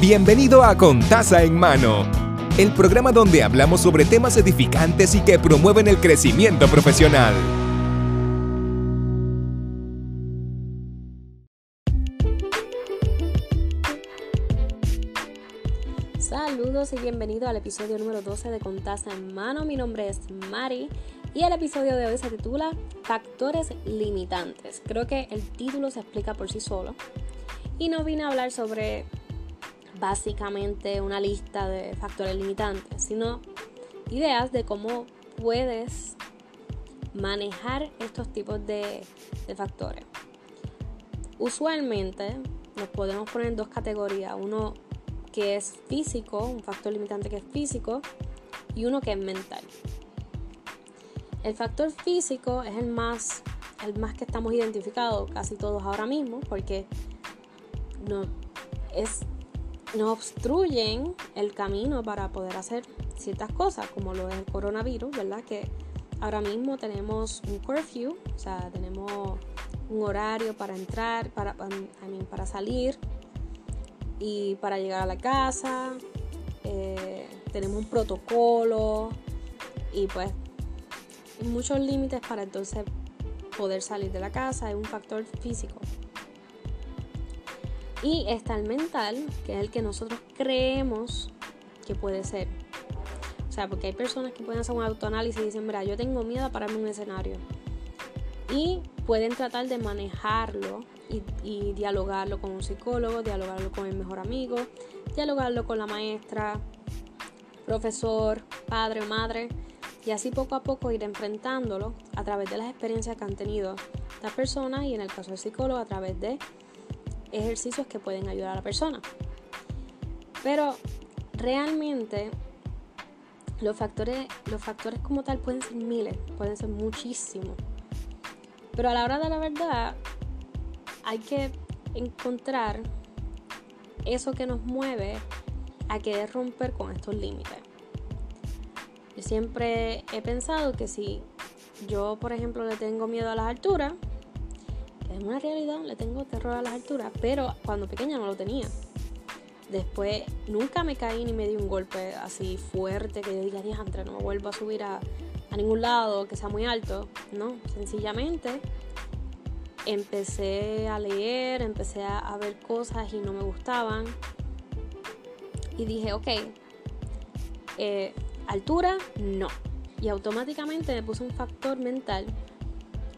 Bienvenido a Con Taza en Mano, el programa donde hablamos sobre temas edificantes y que promueven el crecimiento profesional. Saludos y bienvenido al episodio número 12 de Con Taza en Mano. Mi nombre es Mari y el episodio de hoy se titula Factores limitantes. Creo que el título se explica por sí solo. Y no vine a hablar sobre básicamente una lista de factores limitantes, sino ideas de cómo puedes manejar estos tipos de, factores. Usualmente nos podemos poner en dos categorías, uno que es físico, un factor limitante que es físico, y uno que es mental. El factor físico es el más, el más que estamos identificados casi todos ahora mismo, porque no, es nos obstruyen el camino para poder hacer ciertas cosas, como lo es el coronavirus, ¿verdad? Que ahora mismo tenemos un curfew, o sea, tenemos un horario para entrar, para, para salir y para llegar a la casa. Eh, tenemos un protocolo y pues muchos límites para entonces poder salir de la casa. Es un factor físico. Y está el mental, que es el que nosotros creemos que puede ser. O sea, porque hay personas que pueden hacer un autoanálisis y dicen, mira, yo tengo miedo a pararme en un escenario. Y pueden tratar de manejarlo y, dialogarlo con un psicólogo, dialogarlo con el mejor amigo, dialogarlo con la maestra, profesor, padre o madre. Y así poco a poco ir enfrentándolo a través de las experiencias que han tenido las personas y en el caso del psicólogo a través de ejercicios que pueden ayudar a la persona. Pero realmente los factores, los factores como tal pueden ser miles, pueden ser muchísimos. Pero a la hora de la verdad hay que encontrar eso que nos mueve a querer romper con estos límites. Yo siempre he pensado que si yo, por ejemplo, le tengo miedo a las alturas, es una realidad, le tengo terror a las alturas, pero cuando pequeña no lo tenía. Después nunca me caí ni me di un golpe así fuerte que yo diga, diantre, no me vuelvo a subir a, a ningún lado que sea muy alto. No, sencillamente empecé a leer, empecé a, ver cosas y no me gustaban. Y dije, ok, eh, altura, no. Y automáticamente me puse un factor mental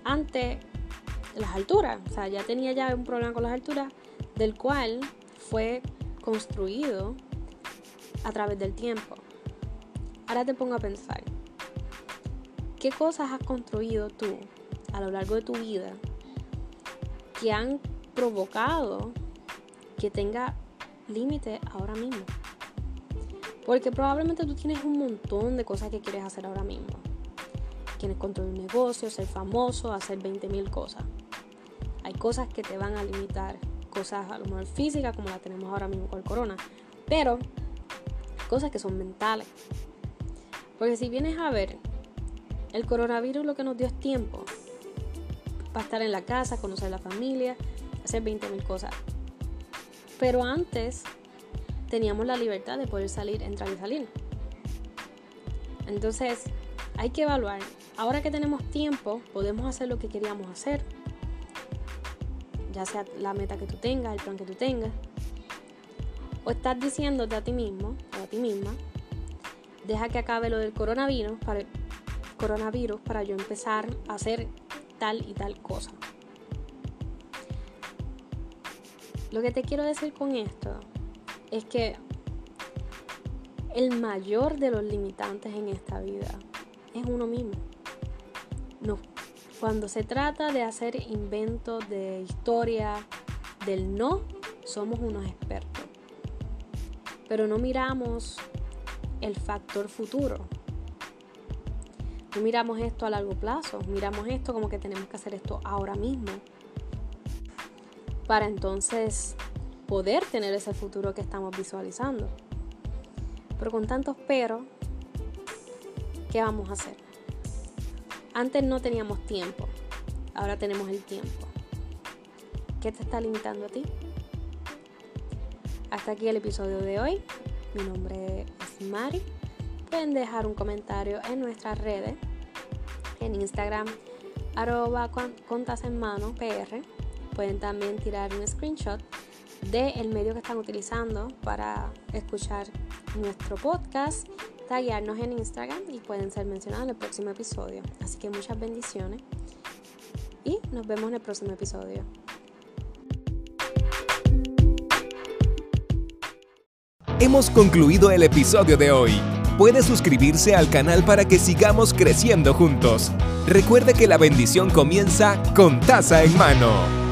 ante las alturas. O sea, ya tenía ya un problema con las alturas, del cual fue construido a través del tiempo. Ahora te pongo a pensar, ¿qué cosas has construido tú a lo largo de tu vida que han provocado que tenga límite ahora mismo? Porque probablemente tú tienes un montón de cosas que quieres hacer ahora mismo. Quieres construir un negocio, ser famoso, hacer 20 mil cosas. Hay cosas que te van a limitar, cosas a lo mejor físicas como la tenemos ahora mismo con el corona, pero cosas que son mentales. Porque si vienes a ver, el coronavirus lo que nos dio es tiempo para estar en la casa, conocer la familia, hacer 20.000 cosas. Pero antes teníamos la libertad de poder salir, entrar y salir. Entonces, hay que evaluar. Ahora que tenemos tiempo, podemos hacer lo que queríamos hacer ya sea la meta que tú tengas, el plan que tú tengas, o estás diciéndote a ti mismo o a ti misma, deja que acabe lo del coronavirus para, coronavirus para yo empezar a hacer tal y tal cosa. Lo que te quiero decir con esto es que el mayor de los limitantes en esta vida es uno mismo. No, cuando se trata de hacer inventos de historia del no, somos unos expertos. Pero no miramos el factor futuro. No miramos esto a largo plazo, miramos esto como que tenemos que hacer esto ahora mismo. Para entonces poder tener ese futuro que estamos visualizando. Pero con tantos pero, ¿qué vamos a hacer? Antes no teníamos tiempo, ahora tenemos el tiempo. ¿Qué te está limitando a ti? Hasta aquí el episodio de hoy. Mi nombre es Mari. Pueden dejar un comentario en nuestras redes, en Instagram, arroba contas. Pueden también tirar un screenshot del medio que están utilizando para escuchar nuestro podcast, taguearnos en Instagram y pueden ser mencionados en el próximo episodio. Así que muchas bendiciones y nos vemos en el próximo episodio. Hemos concluido el episodio de hoy. Puede suscribirse al canal para que sigamos creciendo juntos. Recuerde que la bendición comienza con taza en mano.